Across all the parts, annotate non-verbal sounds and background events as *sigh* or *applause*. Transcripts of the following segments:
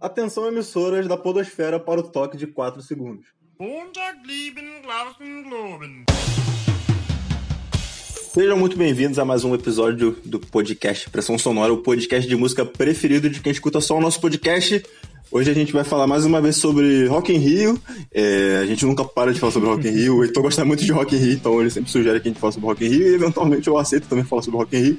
Atenção emissoras da podosfera para o toque de 4 segundos. Sejam muito bem-vindos a mais um episódio do podcast Pressão Sonora, o podcast de música preferido de quem escuta só o nosso podcast. Hoje a gente vai falar mais uma vez sobre Rock in Rio. É, a gente nunca para de falar sobre Rock in Rio. O Heitor gosta muito de Rock in Rio, então ele sempre sugere que a gente fale sobre Rock in Rio e eventualmente eu aceito também falar sobre Rock in Rio.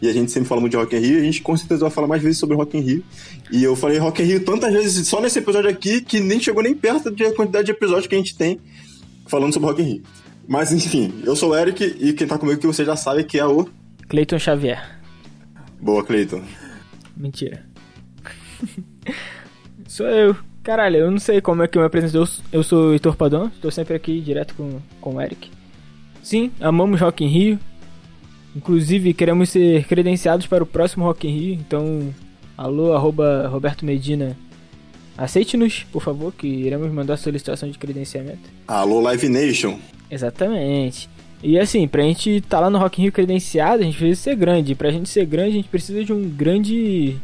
E a gente sempre fala muito de Rock in Rio e a gente com certeza vai falar mais vezes sobre Rock in Rio. E eu falei Rock in Rio tantas vezes só nesse episódio aqui que nem chegou nem perto da quantidade de episódios que a gente tem falando sobre Rock in Rio. Mas enfim, eu sou o Eric e quem tá comigo que você já sabe que é o... Cleiton Xavier. Boa, Cleiton. Mentira. *laughs* sou eu. Caralho, eu não sei como é que eu me apresento. Eu sou o Heitor Padon, estou sempre aqui direto com, com o Eric. Sim, amamos Rock in Rio. Inclusive, queremos ser credenciados para o próximo Rock in Rio. Então, alô, arroba Roberto Medina. Aceite-nos, por favor, que iremos mandar solicitação de credenciamento. Alô, Live Nation. Exatamente. E assim, pra gente estar tá lá no Rock in Rio credenciado, a gente precisa ser grande. Pra gente ser grande, a gente precisa de um grande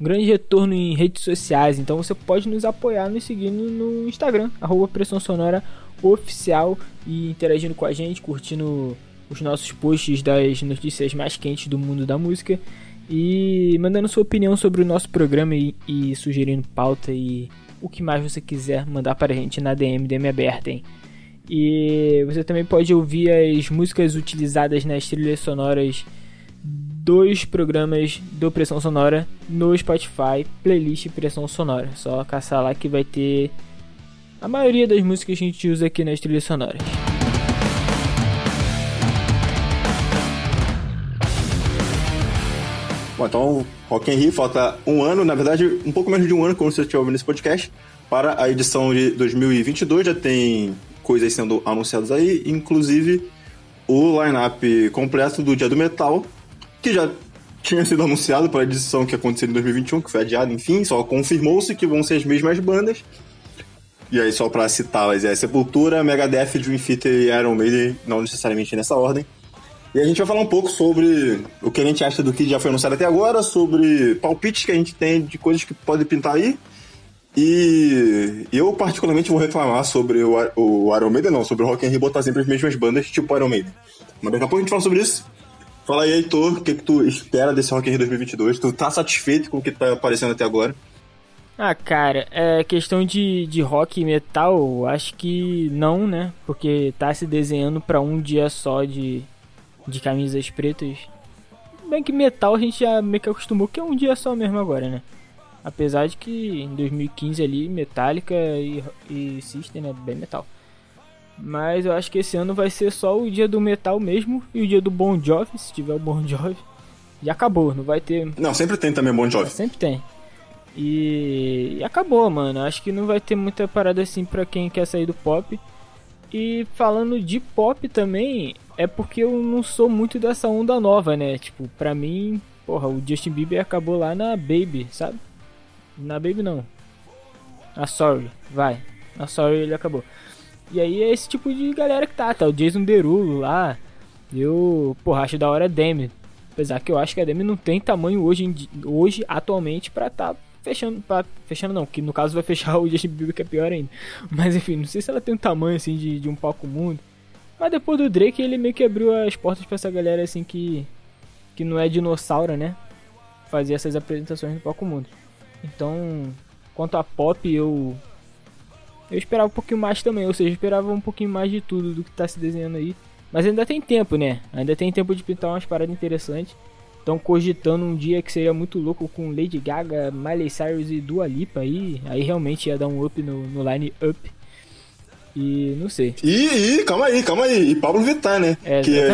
um grande retorno em redes sociais. Então você pode nos apoiar nos seguindo no Instagram, arroba Pressão Sonora Oficial e interagindo com a gente, curtindo os nossos posts das notícias mais quentes do mundo da música e mandando sua opinião sobre o nosso programa e, e sugerindo pauta e o que mais você quiser mandar para a gente na DM, DM aberta, hein? E você também pode ouvir as músicas utilizadas nas trilhas sonoras dos programas do Pressão Sonora no Spotify, playlist Pressão Sonora. Só caçar lá que vai ter a maioria das músicas que a gente usa aqui nas trilhas sonoras. Bom, então, Rock in Rio, falta um ano, na verdade, um pouco menos de um ano, quando você estiver ouvindo esse podcast, para a edição de 2022. Já tem coisas sendo anunciadas aí, inclusive o line-up completo do Dia do Metal, que já tinha sido anunciado para a edição que aconteceu em 2021, que foi adiada, enfim, só confirmou-se que vão ser as mesmas bandas. E aí, só para citá-las, é Sepultura, Megadeth, Dream Theater e Iron Maiden, não necessariamente nessa ordem. E a gente vai falar um pouco sobre o que a gente acha do que já foi anunciado até agora, sobre palpites que a gente tem de coisas que podem pintar aí. E eu, particularmente, vou reclamar sobre o, o Iron Maiden, não, sobre o Rock and Roll botar sempre as mesmas bandas, tipo Iron Maiden. Mas daqui a pouco a gente fala sobre isso. Fala aí, Heitor, o que, que tu espera desse Rock in Rio 2022? Tu tá satisfeito com o que tá aparecendo até agora? Ah, cara, é questão de, de rock e metal, acho que não, né? Porque tá se desenhando para um dia só de, de camisas pretas. Bem que metal a gente já meio que acostumou que é um dia só mesmo agora, né? Apesar de que em 2015 ali, Metallica e, e System, né? Bem metal. Mas eu acho que esse ano vai ser só o dia do metal mesmo e o dia do Bon Jovi, se tiver o Bon Jovi. Já acabou, não vai ter. Não, sempre tem também Bon Jovi. É, sempre tem. E... e acabou, mano. Acho que não vai ter muita parada assim pra quem quer sair do pop. E falando de pop também, é porque eu não sou muito dessa onda nova, né? Tipo, pra mim, porra, o Justin Bieber acabou lá na Baby, sabe? Na Baby não. Na Sorry, vai. Na Sorry ele acabou. E aí é esse tipo de galera que tá, tá? O Jason Derulo lá. Eu, porra, acho da hora a Demi. Apesar que eu acho que a Demi não tem tamanho hoje, hoje atualmente, pra tá fechando, pra, fechando não, que no caso vai fechar *laughs* o Justin Bieber que é pior ainda. Mas enfim, não sei se ela tem um tamanho assim de, de um palco mundo. Mas depois do Drake ele meio que abriu as portas pra essa galera assim que. que não é dinossauro, né? Fazer essas apresentações no palco mundo. Então, quanto a pop, eu. Eu esperava um pouquinho mais também, ou seja, esperava um pouquinho mais de tudo do que tá se desenhando aí. Mas ainda tem tempo, né? Ainda tem tempo de pintar umas paradas interessantes. Estão cogitando um dia que seria muito louco com Lady Gaga, Miley Cyrus e Dua Lipa aí. Aí realmente ia dar um up no, no line up. E não sei. E, calma aí, calma aí. E Pablo Vittar, né? É, que é,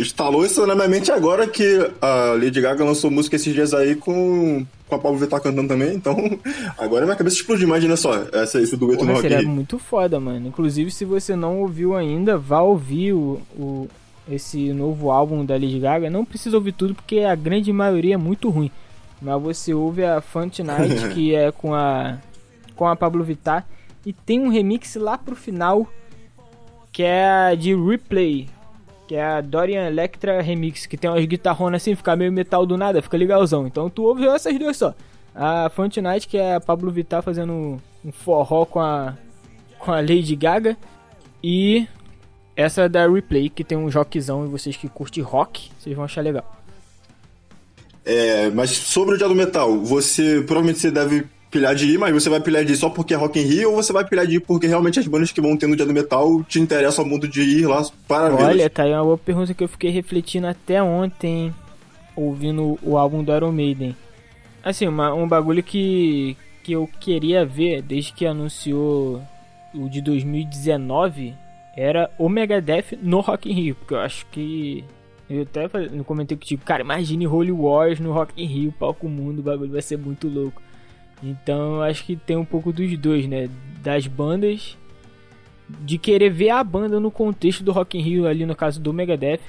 instalou isso na minha mente agora que a Lady Gaga lançou música esses dias aí com, com a Pablo Vittar cantando também. Então, *laughs* agora minha cabeça explodiu. Imagina só, essa, esse dueto Porra, no Rock seria muito foda, mano. Inclusive, se você não ouviu ainda, vá ouvir o, o esse novo álbum da Lady Gaga, não precisa ouvir tudo porque a grande maioria é muito ruim. Mas você ouve a Fun Night, *laughs* que é com a com a Pablo Vittar e tem um remix lá pro final que é a de Replay, que é a Dorian Electra Remix, que tem umas guitarronas assim, fica meio metal do nada, fica legalzão. Então tu ouve essas duas só. A Front Night, que é a Pablo Vittar fazendo um forró com a, com a Lady Gaga. E essa é da Replay, que tem um rockzão e vocês que curtem rock, vocês vão achar legal. É, mas sobre o Dia do Metal, você provavelmente você deve pilhar de ir, mas você vai pilhar de ir só porque é Rock in Rio ou você vai pilhar de ir porque realmente as bandas que vão ter no Dia do Metal te interessam ao mundo de ir lá para ver? Olha, tá aí uma boa pergunta que eu fiquei refletindo até ontem, ouvindo o álbum do Iron Maiden. Assim, uma, um bagulho que, que eu queria ver desde que anunciou o de 2019 era o Megadeth no Rock in Rio, porque eu acho que eu até no comentei que tipo, cara, imagine Holy Wars no Rock in Rio, palco mundo, o bagulho vai ser muito louco. Então eu acho que tem um pouco dos dois, né? Das bandas de querer ver a banda no contexto do Rock in Rio ali no caso do Megadeth.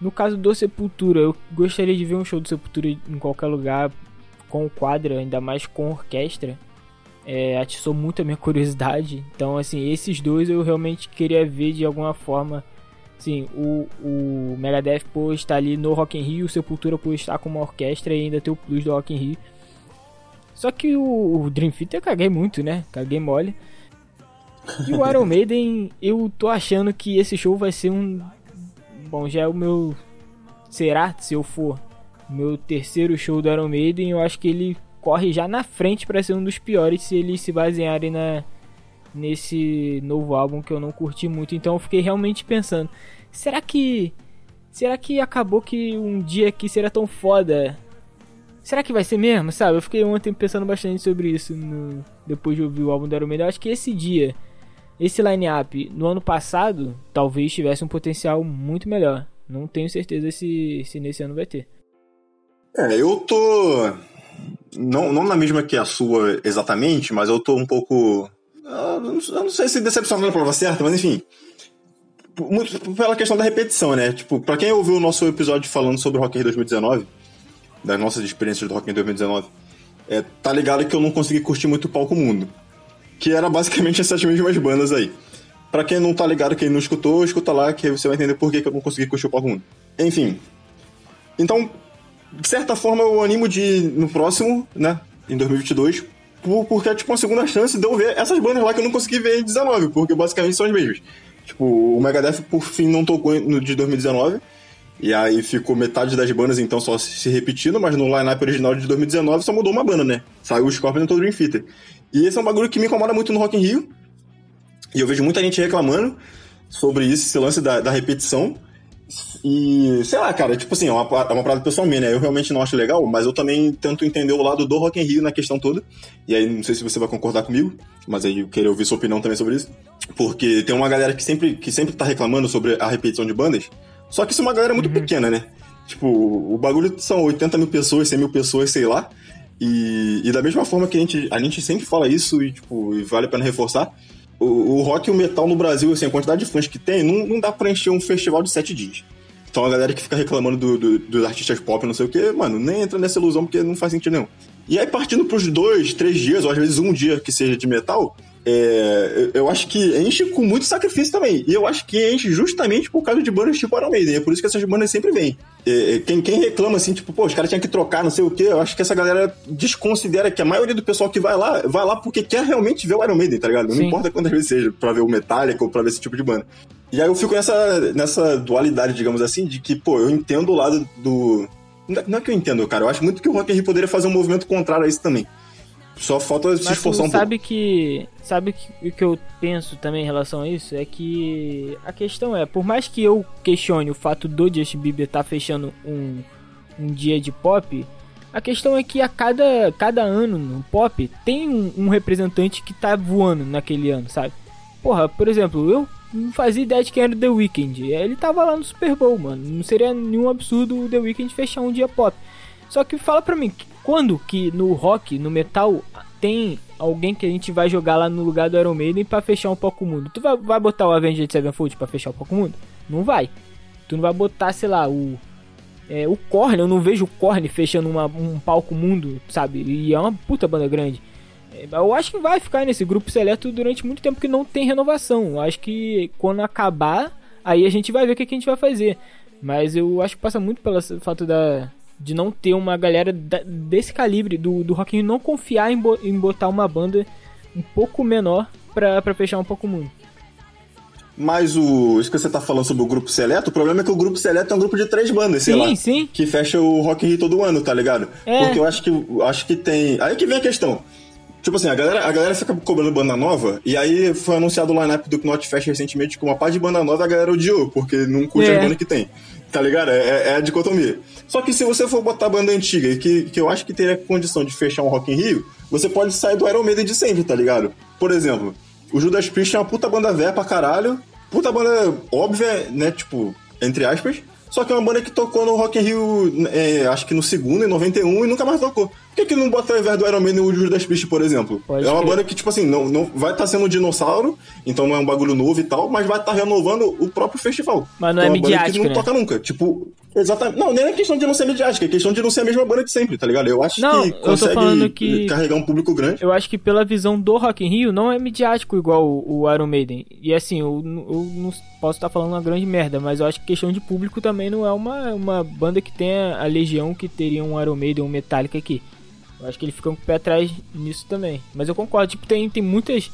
No caso do Sepultura, eu gostaria de ver um show do Sepultura em qualquer lugar com quadra, ainda mais com orquestra. É, atiçou muito a minha *laughs* curiosidade. Então, assim, esses dois eu realmente queria ver de alguma forma. Sim, o, o Megadeth por estar ali no Rock in Rio, o Sepultura por estar com uma orquestra e ainda ter o plus do Rock in Rio. Só que o, o Dream Theater eu caguei muito, né? Caguei mole. E o Iron *laughs* Maiden, eu tô achando que esse show vai ser um. Bom, já é o meu. Será, se eu for, meu terceiro show do Iron Maiden, eu acho que ele corre já na frente para ser um dos piores se eles se basearem na nesse novo álbum que eu não curti muito. Então eu fiquei realmente pensando, será que será que acabou que um dia aqui será tão foda será que vai ser mesmo? Sabe? Eu fiquei ontem pensando bastante sobre isso no... depois de ouvir o álbum do Iron acho que esse dia, esse line-up no ano passado, talvez tivesse um potencial muito melhor. Não tenho certeza se, se nesse ano vai ter. É, eu tô. Não, não na mesma que a sua exatamente, mas eu tô um pouco. Eu não, eu não sei se decepcionado é a palavra certa, mas enfim. Muito pela questão da repetição, né? Tipo, pra quem ouviu o nosso episódio falando sobre o Rock in 2019, das nossas experiências do Rock in 2019, é, tá ligado que eu não consegui curtir muito o palco mundo. Que era basicamente essas mesmas bandas aí. Pra quem não tá ligado, quem não escutou, escuta lá que você vai entender por que, que eu não consegui curtir o palco mundo. Enfim. Então, de certa forma, eu animo de no próximo, né? Em 2022. Porque é tipo uma segunda chance de eu ver essas bandas lá que eu não consegui ver em 19, porque basicamente são as mesmas. Tipo, o Megadeth por fim não tocou no de 2019. E aí ficou metade das bandas então só se repetindo, mas no line-up original de 2019 só mudou uma banda, né? Saiu o Scorpion e todo o Dream Theater. E esse é um bagulho que me incomoda muito no Rock in Rio. E eu vejo muita gente reclamando sobre isso, esse lance da, da repetição. E, sei lá, cara, tipo assim, é uma, é uma parada pessoal minha, né? Eu realmente não acho legal, mas eu também tento entender o lado do Rock in Rio na questão toda. E aí, não sei se você vai concordar comigo, mas aí eu queria ouvir sua opinião também sobre isso. Porque tem uma galera que sempre, que sempre tá reclamando sobre a repetição de bandas, só que isso é uma galera muito uhum. pequena, né? Tipo, o bagulho são 80 mil pessoas, 100 mil pessoas, sei lá. E, e da mesma forma que a gente, a gente sempre fala isso e, tipo, e vale a pena reforçar, o, o, rock e o metal no Brasil, assim, a quantidade de fãs que tem, não, não dá pra encher um festival de sete dias. Então a galera que fica reclamando do, do, dos artistas pop, não sei o que, mano, nem entra nessa ilusão porque não faz sentido nenhum. E aí, partindo pros dois, três dias, ou às vezes um dia que seja de metal, é, eu acho que enche com muito sacrifício também. E eu acho que enche justamente por causa de bandas tipo Iron Maiden. É por isso que essas bandas sempre vêm. É, é, quem, quem reclama assim, tipo, pô, os caras tinham que trocar, não sei o quê, eu acho que essa galera desconsidera que a maioria do pessoal que vai lá, vai lá porque quer realmente ver o Iron Maiden, tá ligado? Não importa quantas vezes seja, pra ver o Metallica ou pra ver esse tipo de banda. E aí eu fico nessa, nessa dualidade, digamos assim, de que, pô, eu entendo o lado do. Não é que eu entendo, cara. Eu acho muito que o Rock Rio poderia fazer um movimento contrário a isso também. Só falta se Mas esforçar um sabe pouco. Que, sabe que o que eu penso também em relação a isso? É que a questão é, por mais que eu questione o fato do Justin Bieber estar tá fechando um, um dia de pop, a questão é que a cada, cada ano no pop tem um, um representante que tá voando naquele ano, sabe? Porra, por exemplo, eu não fazia ideia de quem era o The Weeknd. Ele tava lá no Super Bowl, mano. Não seria nenhum absurdo o The Weeknd fechar um dia pop. Só que fala pra mim, quando que no rock, no metal, tem alguém que a gente vai jogar lá no lugar do Iron Maiden pra fechar um pouco o mundo? Tu vai, vai botar o Avenged Sevenfold pra fechar um pouco o mundo? Não vai. Tu não vai botar, sei lá, o... É, o Korn, eu não vejo o Korn fechando uma, um palco mundo, sabe? E é uma puta banda grande. Eu acho que vai ficar nesse grupo seleto durante muito tempo que não tem renovação. Eu acho que quando acabar, aí a gente vai ver o que, que a gente vai fazer. Mas eu acho que passa muito pelo fato da, De não ter uma galera da, desse calibre, do, do Rock não confiar em, bo, em botar uma banda um pouco menor pra, pra fechar um pouco o mundo. Mas o. Isso que você tá falando sobre o grupo seleto, o problema é que o grupo seleto é um grupo de três bandas, sei sim, lá. Sim. Que fecha o Rock in Rio todo ano, tá ligado? É. Porque eu acho que acho que tem. Aí que vem a questão. Tipo assim, a galera, a galera fica cobrando banda nova, e aí foi anunciado o line-up do Knot Fest recentemente com uma parte de banda nova a galera odiou, porque não curte É. a banda que tem. Tá ligado? É, é a dicotomia. Só que se você for botar banda antiga, e que, que eu acho que teria condição de fechar um Rock in Rio, você pode sair do Iron Maiden de sempre, tá ligado? Por exemplo, o Judas Priest é uma puta banda velha pra caralho, puta banda óbvia, né? Tipo, entre aspas. Só que é uma banda que tocou no Rock in Rio, é, acho que no segundo, em 91, e nunca mais tocou. Por que, que não bota ao invés do Iron Maiden o Judas Priest, por exemplo? Pode é uma crer. banda que, tipo assim, não, não vai estar sendo um dinossauro, então não é um bagulho novo e tal, mas vai estar renovando o próprio festival. Mas não Então é uma banda midiático, que não né? toca nunca. Tipo, exatamente. Não, nem é questão de não ser midiática, é questão de não ser a mesma banda de sempre, tá ligado? Eu acho Não, que consegue que- carregar um público grande. Eu acho que pela visão do Rock in Rio não é midiático igual o, o Iron Maiden. E assim, eu, eu não posso estar falando uma grande merda, mas eu acho que questão de público também não é uma, uma banda que tenha a legião que teria um Iron Maiden ou um Metallica aqui. Eu acho que eles ficam com o pé atrás nisso também. Mas eu concordo, tipo, tem, tem muitas.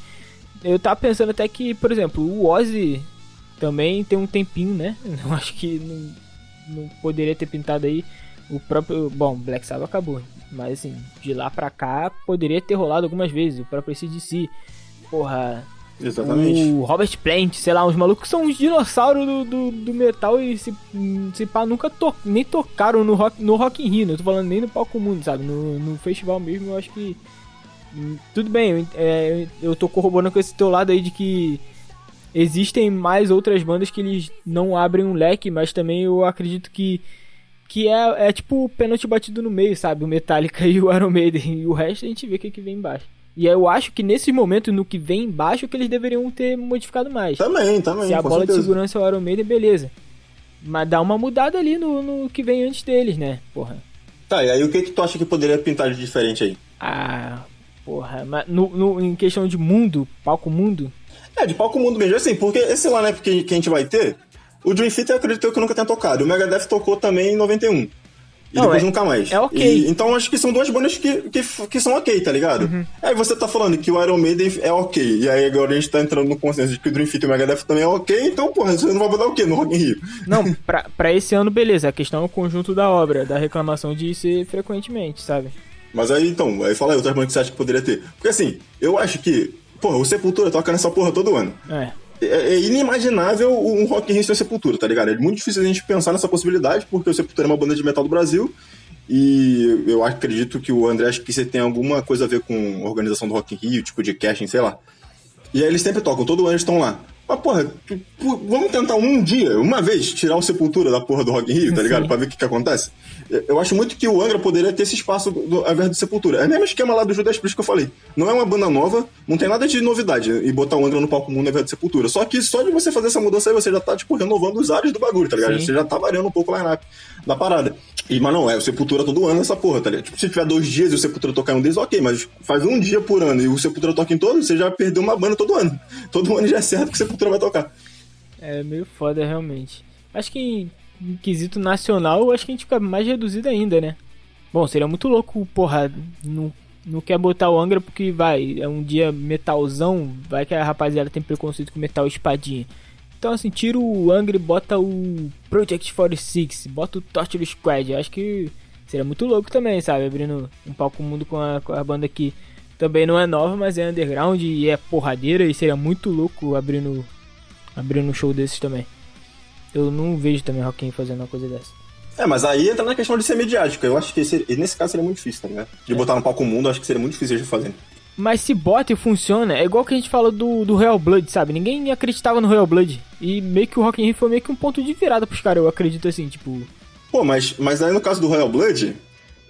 Eu tava pensando até que, por exemplo, o Ozzy também tem um tempinho, né? *laughs* Eu acho que não, não poderia ter pintado aí o próprio. Bom, Black Sabbath acabou. Mas assim, de lá pra cá poderia ter rolado algumas vezes. O próprio CDC. Porra. Exatamente. O Robert Plant, sei lá, uns malucos são uns dinossauros do, do, do metal e se, se pá, nunca to, nem tocaram no Rock, no rock in Rio, não tô falando nem no palco mundo, sabe? No, no festival mesmo, eu acho que. hum, Tudo bem, eu, é, eu tô corroborando com esse teu lado aí de que existem mais outras bandas que eles não abrem um leque, mas também eu acredito que que é, é tipo o pênalti batido no meio, sabe? O Metallica *laughs* e o Iron Maiden. E o resto a gente vê o que, que vem embaixo. E eu acho que nesse momento, no que vem embaixo, que eles deveriam ter modificado mais. Também, também. Se a bola certeza. de segurança é o Iron Maiden, beleza. Mas dá uma mudada ali no, no que vem antes deles, né? Porra. Tá, e aí o que, que tu acha que poderia pintar de diferente aí? Ah, porra. Mas no, no- em questão de mundo, palco mundo, É, de palco mundo mesmo, assim, porque esse lineup que, que a gente vai ter, o Dream Theater eu acredito que nunca tenha tocado. O Megadeth tocou também em 91. E Não, depois é- nunca mais. é ok. E- então acho que são duas bandas que, que, que são ok, tá ligado? Uhum. Aí você tá falando que o Iron Maiden é ok. E aí agora a gente tá entrando no consenso de que o Dream Theater e o Megadeth também é ok. Então, porra, você não vai mudar o quê no Rock in Rio? Não, *laughs* pra, pra esse ano, beleza. A questão é o conjunto da obra, da reclamação de ser frequentemente, sabe? Mas aí, então, aí fala aí outras bandas que você acha que poderia ter. Porque assim, eu acho que, porra, o Sepultura toca nessa porra todo ano. É. É, é inimaginável um Rock in Rio sem Sepultura, tá ligado? É muito difícil a gente pensar nessa possibilidade, porque o Sepultura é uma banda de metal do Brasil, e eu acredito que o André acho que você tem alguma coisa a ver com a organização do Rock in Rio, tipo de casting, sei lá. E aí eles sempre tocam, todo ano estão lá. Mas, porra, tu- pu- vamos tentar um dia, uma vez, tirar o Sepultura da porra do Rock in Rio, tá ligado? Sim. Pra ver o que, que acontece. Eu- acho muito que o Angra poderia ter esse espaço do, ao invés do Sepultura. É o mesmo esquema lá do Judas Priest que eu falei. Não é uma banda nova, não tem nada de novidade e botar o Angra no palco mundo ao invés do Sepultura. Só que só de você fazer essa mudança aí, você já tá, tipo, renovando os ares do bagulho, tá ligado? Sim. Você já tá variando um pouco o line-up da parada. E, mas não, é o Sepultura todo ano essa porra, tá ligado? Tipo, se tiver dois dias e o Sepultura tocar em um deles, ok, mas faz um dia por ano e o Sepultura toca em todos, você já perdeu uma banda todo ano. Todo ano já é certo que o Sepultura vai tocar. É meio foda, realmente. Acho que em, quesito nacional, acho que a gente fica mais reduzido ainda, né? Bom, seria muito louco, porra, não, não quer botar o Angra porque vai, é um dia metalzão, vai que a rapaziada tem preconceito com metal espadinha. Então, assim, tira o Angra e bota o Project 46, bota o Torture Squad. Acho que seria muito louco também, sabe? Abrindo um palco mundo com a, com a banda que também não é nova, mas é underground e é porradeira. E seria muito louco abrindo, abrindo um show desses também. Eu não vejo também Rio fazendo uma coisa dessa. É, mas aí entra na questão de ser mediático. Eu acho que esse- nesse caso seria muito difícil, tá ligado? De botar no palco mundo, eu acho que seria muito difícil de fazer. Mas se bota e funciona, é igual que a gente fala do, do Real Blood, sabe? Ninguém acreditava no Real Blood. E meio que o Rock in Rio foi meio que um ponto de virada pros caras, eu acredito assim, tipo... Pô, mas, mas aí no caso do Royal Blood,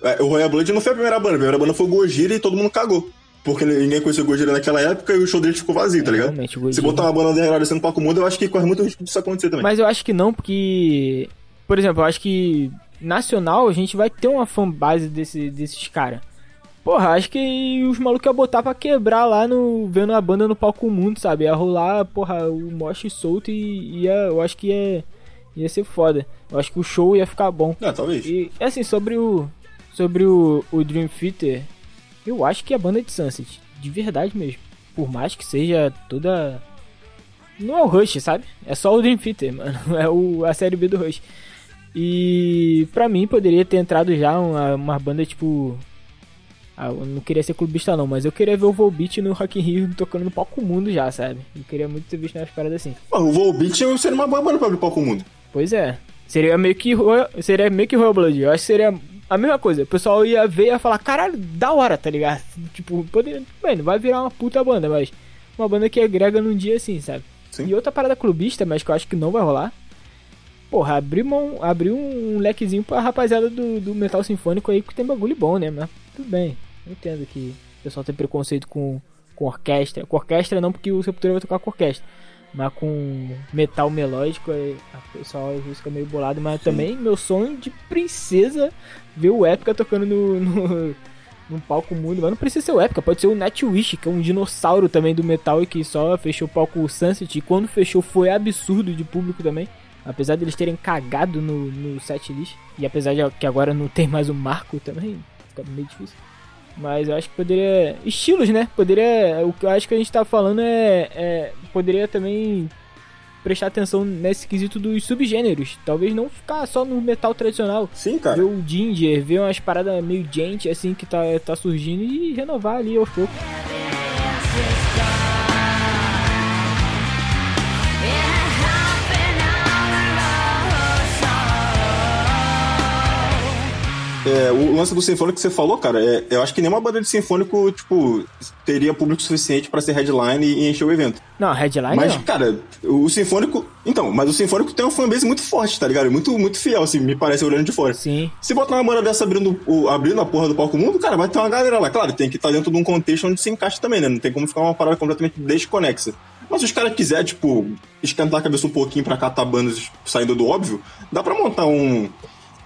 é, o Royal Blood não foi a primeira banda. A primeira banda foi o Gojira e todo mundo cagou. Porque ninguém conhecia o Gojira naquela época e o show dele ficou vazio, tá É, ligado? realmente, o Gojira- Se botar uma banda assim no palco mundo, eu acho que corre muito risco disso acontecer também. Mas eu acho que não, porque... Por exemplo, eu acho que nacional a gente vai ter uma fanbase desse, desses caras. Porra, acho que os malucos iam botar pra quebrar lá no. vendo a banda no palco mundo, sabe? Ia rolar, porra, o moche solto e ia. Eu acho que ia. Ia ser foda. Eu acho que o show ia ficar bom. É, talvez. E assim, sobre o. Sobre o, o Dream Theater, eu acho que a banda de Sunset, de verdade mesmo. Por mais que seja toda. Não é o Rush, sabe? É só o Dream Theater, *laughs* mano. É o, a série B do Rush. E pra mim poderia ter entrado já uma, uma banda tipo. Ah, eu não queria ser clubista não, mas eu queria ver o Volbeat no Rock in Rio tocando no palco mundo já, sabe? Eu queria muito ter visto umas paradas assim. Mano, o Volbeat seria uma boa banda pra abrir palco mundo. Pois é. Seria meio que Royal- seria meio que Royal Blood. Eu acho que seria a mesma coisa. O pessoal ia ver e ia falar, caralho, da hora, tá ligado? Tipo, poderia, não vai virar uma puta banda, mas uma banda que agrega num dia assim, sabe? Sim. E outra parada clubista, mas que eu acho que não vai rolar. Porra, abrir, um, abrir um lequezinho pra rapaziada do, do metal sinfônico aí que tem bagulho bom, né? Mas tudo bem. Eu entendo que o pessoal tem preconceito com, com orquestra. Com orquestra não, porque o Sepultura vai tocar com orquestra. Mas com metal melódico, aí o pessoal às vezes fica meio bolado. Mas também meu sonho de princesa ver o Épica tocando no, *laughs* no, num palco mundo. Mas não precisa ser o Épica, pode ser o Nightwish, que é um dinossauro também do metal e que só fechou o palco Sunset. E quando fechou foi absurdo de público também. Apesar deles terem cagado no, no setlist. E apesar de que agora não tem mais o Marco também, fica meio difícil. Mas eu acho que poderia. Estilos, né? Poderia. O que eu acho que a gente tá falando é. é poderia também prestar atenção nesse quesito dos subgêneros. Talvez não ficar só no metal tradicional. Sim, cara. Ver o Ginger, ver umas paradas meio gente assim que tá, tá surgindo e renovar ali aos poucos. É, o lance do sinfônico que você falou, cara, é, eu acho que nenhuma banda de sinfônico, tipo, teria público suficiente pra ser headline e encher o evento. Não, headline Mas, não. cara, o sinfônico. Então, mas o sinfônico tem uma fanbase muito forte, tá ligado? Muito, muito fiel, assim, me parece olhando de fora. Sim. Se botar uma banda dessa abrindo, o, abrindo a porra do palco mundo, cara, vai ter uma galera lá. Claro, tem que estar dentro de um contexto onde se encaixa também, né? Não tem como ficar uma parada completamente desconexa. Mas se os caras quiserem, tipo, esquentar a cabeça um pouquinho pra catar bandas saindo do óbvio, dá pra montar um,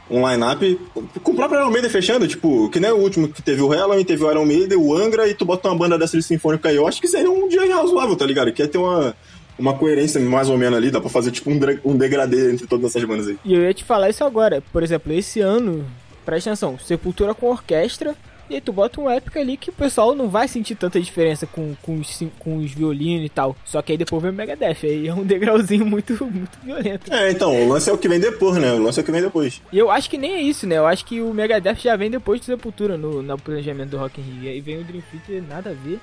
um line-up com o próprio Iron Maiden fechando, tipo, que nem o último que teve o Halloween, teve o Iron Maiden, o Angra, e tu bota uma banda dessa de sinfônica aí. Eu acho que seria um dia razoável, tá ligado? Que ia ter uma, uma coerência mais ou menos ali, dá pra fazer tipo um, um degradê entre todas essas bandas aí. E eu ia te falar isso agora. Por exemplo, esse ano, presta atenção, Sepultura com orquestra. E aí tu bota um épica ali que o pessoal não vai sentir tanta diferença com, com, os, com os violinos e tal. Só que aí depois vem o Megadeth. Aí é um *laughs* degrauzinho muito, muito violento. É, então, o lance é o que vem depois, né? O lance é o que vem depois. E eu acho que nem é isso, né? Eu acho que o Megadeth já vem depois do Sepultura no, no planejamento do Rock in Rio. E aí vem o Dream Theater, nada a ver.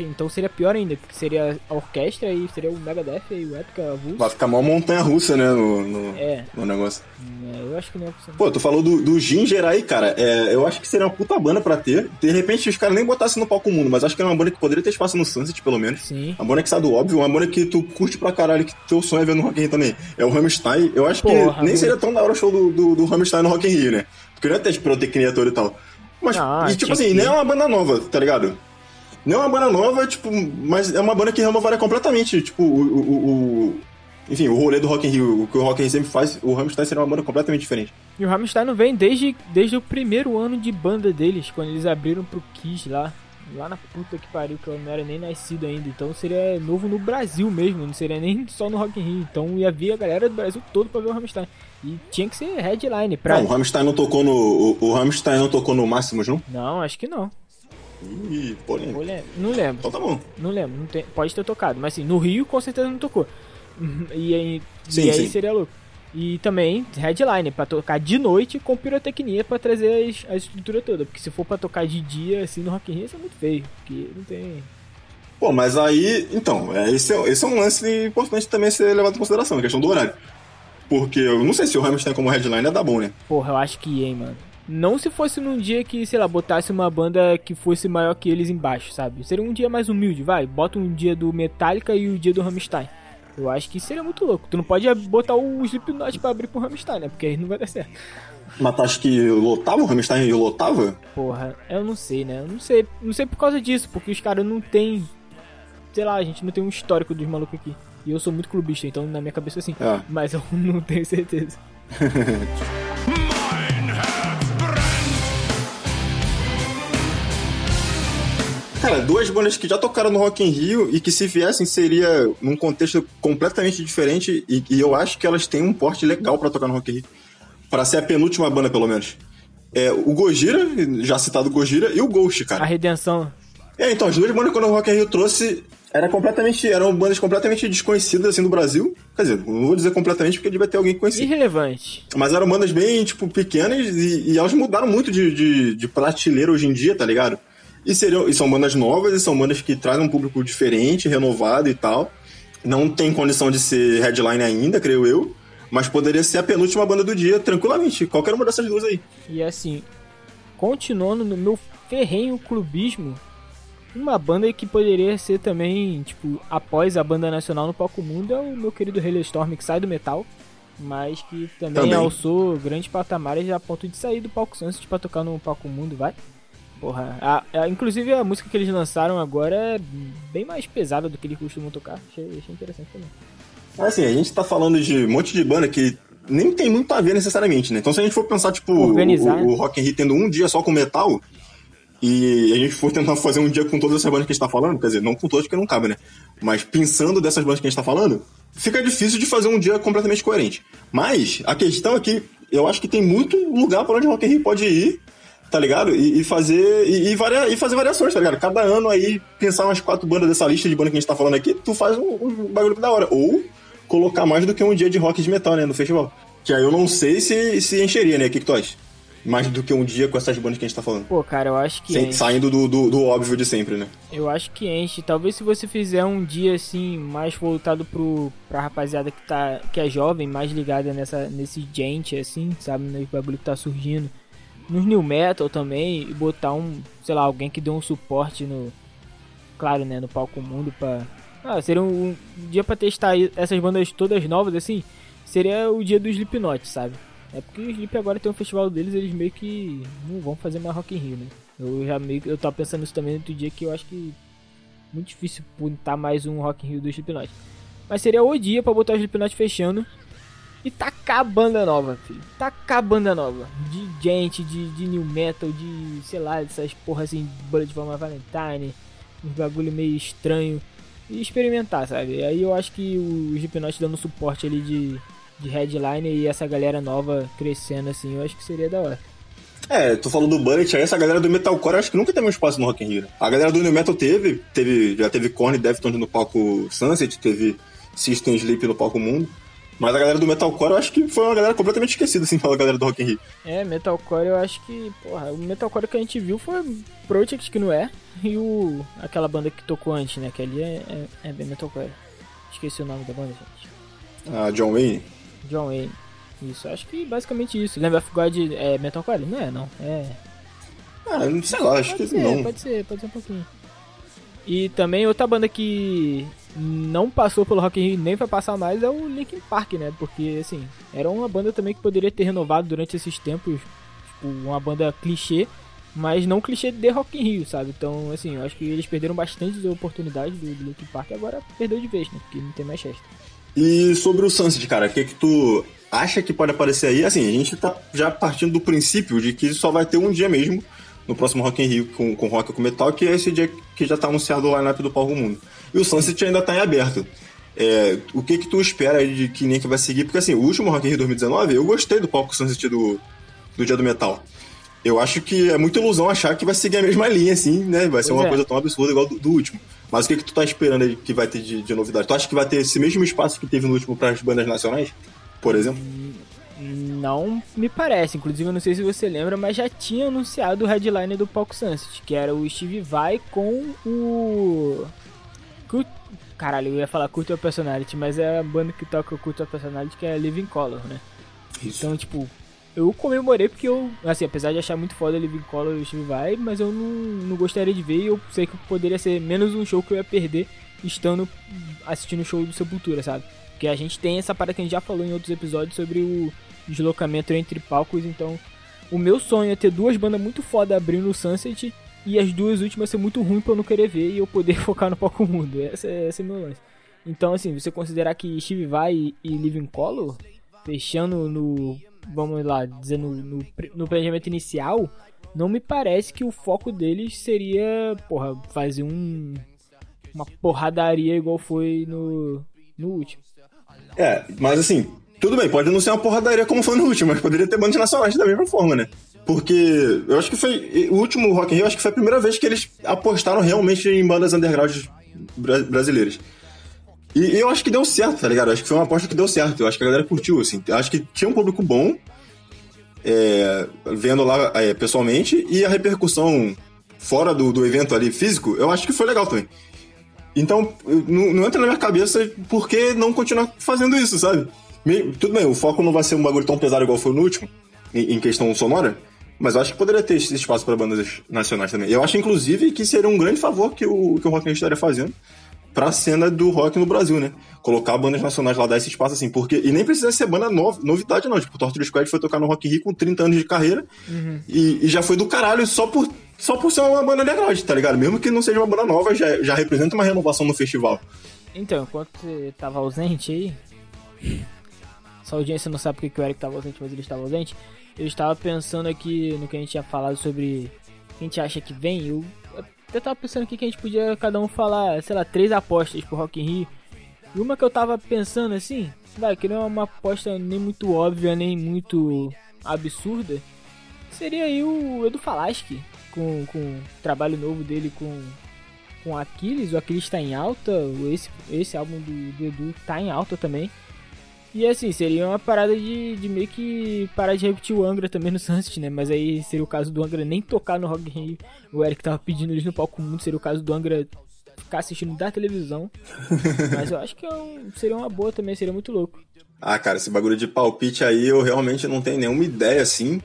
Então seria pior ainda, porque seria a orquestra e seria o Megadeth e o Epica avulso. Vai ficar uma montanha russa, né? No, no, É, no negócio. é, eu acho que não é possível. Pô, tu falou do, do Ginger aí, cara. É, eu acho que seria uma puta banda pra ter. De repente os caras nem botassem no palco mundo, mas acho que é uma banda que poderia ter espaço no Sunset, pelo menos. Sim. Uma banda que sai do óbvio, uma banda que tu curte pra caralho, que teu sonho é ver no Rock in Rio também. É o Rammstein. Eu acho Porra, que nem seria tão da hora o show do, do, do Rammstein no Rock in Rio, né? Porque não ia ter pirotecnia toda e tal. Mas, Ah, e, tipo tinha assim, que nem é uma banda nova, tá ligado? Não é uma banda nova, tipo, mas é uma banda que renovaria completamente, tipo, o, o, o- Enfim, o rolê do Rock in Rio, o que o Rock in Rio sempre faz, o Rammstein seria uma banda completamente diferente. E o Rammstein não vem desde, desde o primeiro ano de banda deles, quando eles abriram pro Kiss lá. Lá na puta que pariu, que eu não era nem nascido ainda. Então seria novo no Brasil mesmo, não seria nem só no Rock in Rio. Então ia vir a galera do Brasil todo pra ver o Rammstein. E tinha que ser headline pra... Não, o Rammstein não tocou no. O, o Rammstein não tocou no Máximos, não? Não, acho que não. Ih, polêmica. Eu lembro. Não lembro. Então tá bom. Não lembro. Não tem... Pode ter tocado. Mas assim, no Rio com certeza não tocou. *laughs* E aí, Sim, e aí sim. seria louco. E também headline, pra tocar de noite com pirotecnia pra trazer as, a estrutura toda. Porque se for pra tocar de dia, assim, no Rock in Rio, isso é muito feio. Porque não tem... Pô, mas aí. Então, é, esse, é, esse é um lance importante também ser levado em consideração, a questão do horário. Porque eu não sei se o Rammstein como headline é da bom, né? Porra, eu acho que ia, hein, mano. Não se fosse num dia que, sei lá, botasse uma banda que fosse maior que eles embaixo, sabe? Seria um dia mais humilde, vai. Bota um dia do Metallica e o dia do Rammstein. Eu acho que seria muito louco. Tu não pode botar o Slipknot pra abrir pro Rammstein, né? Porque aí não vai dar certo. Mas tu acha que lotava o Rammstein lotava? Porra, eu não sei, né? Eu não sei. Não sei por causa disso, porque os caras não tem. Sei lá, a gente não tem um histórico dos malucos aqui. E eu sou muito clubista, então na minha cabeça assim. É. Mas eu *laughs* não tenho certeza. *laughs* Cara, duas bandas que já tocaram no Rock in Rio e que se viessem seria num contexto completamente diferente e, e eu acho que elas têm um porte legal para tocar no Rock in Rio. Pra ser a penúltima banda, pelo menos. É, o Gojira, já citado Gojira, e o Ghost, cara. A Redenção. É, então, as duas bandas quando o Rock in Rio trouxe era completamente, eram bandas completamente desconhecidas assim do Brasil. Quer dizer, não vou dizer completamente porque devia ter alguém conhecido. Irrelevante. Mas eram bandas bem, tipo, pequenas e, e elas mudaram muito de, de, de prateleira hoje em dia, tá ligado? E, seriam, e são bandas novas e são bandas que trazem um público diferente, renovado e tal. Não tem condição de ser headline ainda, creio eu. Mas poderia ser a penúltima banda do dia, tranquilamente. Qualquer uma dessas duas aí. E assim, continuando no meu ferrenho clubismo, uma banda que poderia ser também, tipo, após a banda nacional no palco mundo é o meu querido Hailstorm, que sai do metal, mas que também, também. alçou grandes patamares a ponto de sair do palco Sunset pra tocar no palco mundo, vai. Porra, a, a, inclusive a música que eles lançaram agora é bem mais pesada do que eles costumam tocar. Achei, achei interessante também. Assim, a gente tá falando de um monte de banda que nem tem muito a ver necessariamente, né? Então se a gente for pensar, tipo, Organizar, o, o, o Rock in Rio tendo um dia só com metal, e a gente for tentar *laughs* fazer um dia com todas essas bandas que a gente tá falando, quer dizer, não com todas porque não cabe, né? Mas pensando dessas bandas que a gente tá falando, fica difícil de fazer um dia completamente coerente. Mas a questão é que eu acho que tem muito lugar para onde o Rock in Rio pode ir, tá ligado? E, e fazer e, e, varia, e, fazer variações, tá ligado? Cada ano aí, pensar umas quatro bandas dessa lista de bandas que a gente tá falando aqui, tu faz um, um bagulho da hora. Ou colocar mais do que um dia de rock de metal, né, no festival. Que aí eu não sei se, se encheria, né? O que, que tu acha? mais do que um dia com essas bandas que a gente tá falando. Pô, cara, eu acho que. Sem, saindo do, do, do, óbvio de sempre, né? Eu acho que enche. Talvez se você fizer um dia assim, mais voltado pro, pra rapaziada que, tá, que é jovem, mais ligada nessa, nesse gente, assim, sabe? No bagulho que tá surgindo. Nos New Metal também, e botar um, sei lá, alguém que dê um suporte no. Claro, né? No palco mundo pra. Ah, seria um, um dia pra testar essas bandas todas novas, assim. Seria o dia do Slipknot, sabe? É porque o Sleep agora tem um festival deles, eles meio que não vão fazer mais Rock in Rio, né? Eu já meio eu tava pensando isso também no outro dia que eu acho que muito difícil puntar mais um Rock in Rio do Slipknot. Mas seria o dia para botar o Slipknot fechando e tacar a banda nova, filho. Tacar a banda nova. De gente, de, de new metal, de, sei lá, dessas porra assim, Bullet for My Valentine, uns bagulho meio estranho. E experimentar, sabe? Aí eu acho que o Slipknot dando suporte ali de de headline e essa galera nova crescendo assim, eu acho que seria da hora. É, tu falou do Bullet, aí essa galera do Metalcore acho que nunca teve um espaço no Rock in Rio. A galera do New Metal teve, teve já teve Korn e Deftones no palco Sunset, teve System Sleep no palco Mundo. Mas a galera do Metalcore eu acho que foi uma galera completamente esquecida, assim, *laughs* pela galera do Rock in Rio. É, Metalcore eu acho que, porra, o Metalcore que a gente viu foi Project, que não é, e o aquela banda que tocou antes, né, que ali é, é, é bem Metalcore. Esqueci o nome da banda, gente. Ah, John Wayne? John Wayne. Isso, acho que basicamente isso. Lamb of God é metalcore? Não é, não. É. Ah, sei lá, acho pode que ser, não. Pode ser, pode ser um pouquinho. E também outra banda que não passou pelo Rock in Rio nem vai passar mais é o Linkin Park, né? Porque, assim, era uma banda também que poderia ter renovado durante esses tempos. Tipo, uma banda clichê, mas não clichê de Rock in Rio, sabe? Então, assim, eu acho que eles perderam bastante oportunidades do, do Linkin Park e agora perdeu de vez, né? Porque não tem mais chester. E sobre o Sunset, cara, o que, que tu acha que pode aparecer aí? Assim, a gente tá já partindo do princípio de que só vai ter um dia mesmo no próximo Rock in Rio com, com rock com metal, que é esse dia que já tá anunciado o lineup do Palco Mundo. E o Sunset ainda tá em aberto. É, o que que tu espera aí de que nem que vai seguir? Porque assim, o último Rock in Rio 2019, eu gostei do palco Sunset do, do Dia do Metal. Eu acho que é muita ilusão achar que vai seguir a mesma linha, assim, né? Vai ser pois uma é. coisa tão absurda igual do, do último. Mas o que, que tu tá esperando aí que vai ter de, de novidade? Tu acha que vai ter esse mesmo espaço que teve no último para as bandas nacionais, por exemplo? Não me parece, inclusive eu não sei se você lembra, mas já tinha anunciado o headline do Palco Sunset, que era o Steve Vai com o. Caralho, eu ia falar Cultural Personality, mas é a banda que toca o Cultural Personality que é Living Color, né? Isso. Então, tipo, eu comemorei porque eu, assim, apesar de achar muito foda Living Color e o Steve Vai, mas eu não, não gostaria de ver e eu sei que poderia ser menos um show que eu ia perder estando assistindo o show do Sepultura, sabe? Porque a gente tem essa parada que a gente já falou em outros episódios sobre o deslocamento entre palcos, então o meu sonho é ter duas bandas muito foda abrindo o Sunset e as duas últimas ser muito ruim pra eu não querer ver e eu poder *laughs* focar no palco mundo. Esse é, esse é meu lance. Então, assim, você considerar que Steve Vai e Living Color fechando no vamos lá, dizer no, no, no planejamento inicial, não me parece que o foco deles seria, porra, fazer um uma porradaria igual foi no, no último. É, mas assim, tudo bem, pode não ser uma porradaria como foi no último, mas poderia ter bandas nacionais da mesma forma, né? Porque eu acho que foi. O último Rock in Rio, acho que foi a primeira vez que eles apostaram realmente em bandas underground brasileiras. E eu acho que deu certo, tá ligado? Eu acho que foi uma aposta que deu certo. Eu acho que a galera curtiu, assim. Eu acho que tinha um público bom, é, vendo lá é, pessoalmente, e a repercussão fora do, do evento ali físico, eu acho que foi legal também. Então, não, não entra na minha cabeça por que não continuar fazendo isso, sabe? Tudo bem, o foco não vai ser um bagulho tão pesado igual foi no último, em, questão sonora, mas eu acho que poderia ter esse espaço para bandas nacionais também. Eu acho, inclusive, que seria um grande favor que o, que o Rock estaria fazendo pra cena do rock no Brasil, né? Colocar bandas nacionais lá, dar esse espaço assim, porque. E nem precisa ser banda nova, novidade, não. Tipo, o Torture Squad foi tocar no Rock Rio com 30 anos de carreira uhum. e, e, já foi do caralho só por, só por ser uma banda underground, tá ligado? Mesmo que não seja uma banda nova, já, já representa uma renovação no festival. Então, enquanto você tava ausente aí. Só a audiência não sabe porque o Eric tava ausente, mas ele estava ausente. Eu estava pensando aqui no que a gente tinha falado sobre quem a gente acha que vem. Eu até tava pensando aqui que a gente podia cada um falar, sei lá, três apostas pro Rock in Rio. E uma que eu tava pensando assim, vai, que não é uma aposta nem muito óbvia, nem muito absurda, seria aí o Edu Falaschi, com, com o trabalho novo dele com, com Aquiles. O Aquiles tá em alta, esse, esse álbum do, do Edu tá em alta também. E assim, seria uma parada de, de meio que parar de repetir o Angra também no Sunset, né? Mas aí seria o caso do Angra nem tocar no Rock Rio. O Eric tava pedindo eles no palco mundo, seria o caso do Angra ficar assistindo da televisão. *laughs* Mas eu acho que é um, seria uma boa também, seria muito louco. Ah, cara, esse bagulho de palpite aí eu realmente não tenho nenhuma ideia assim,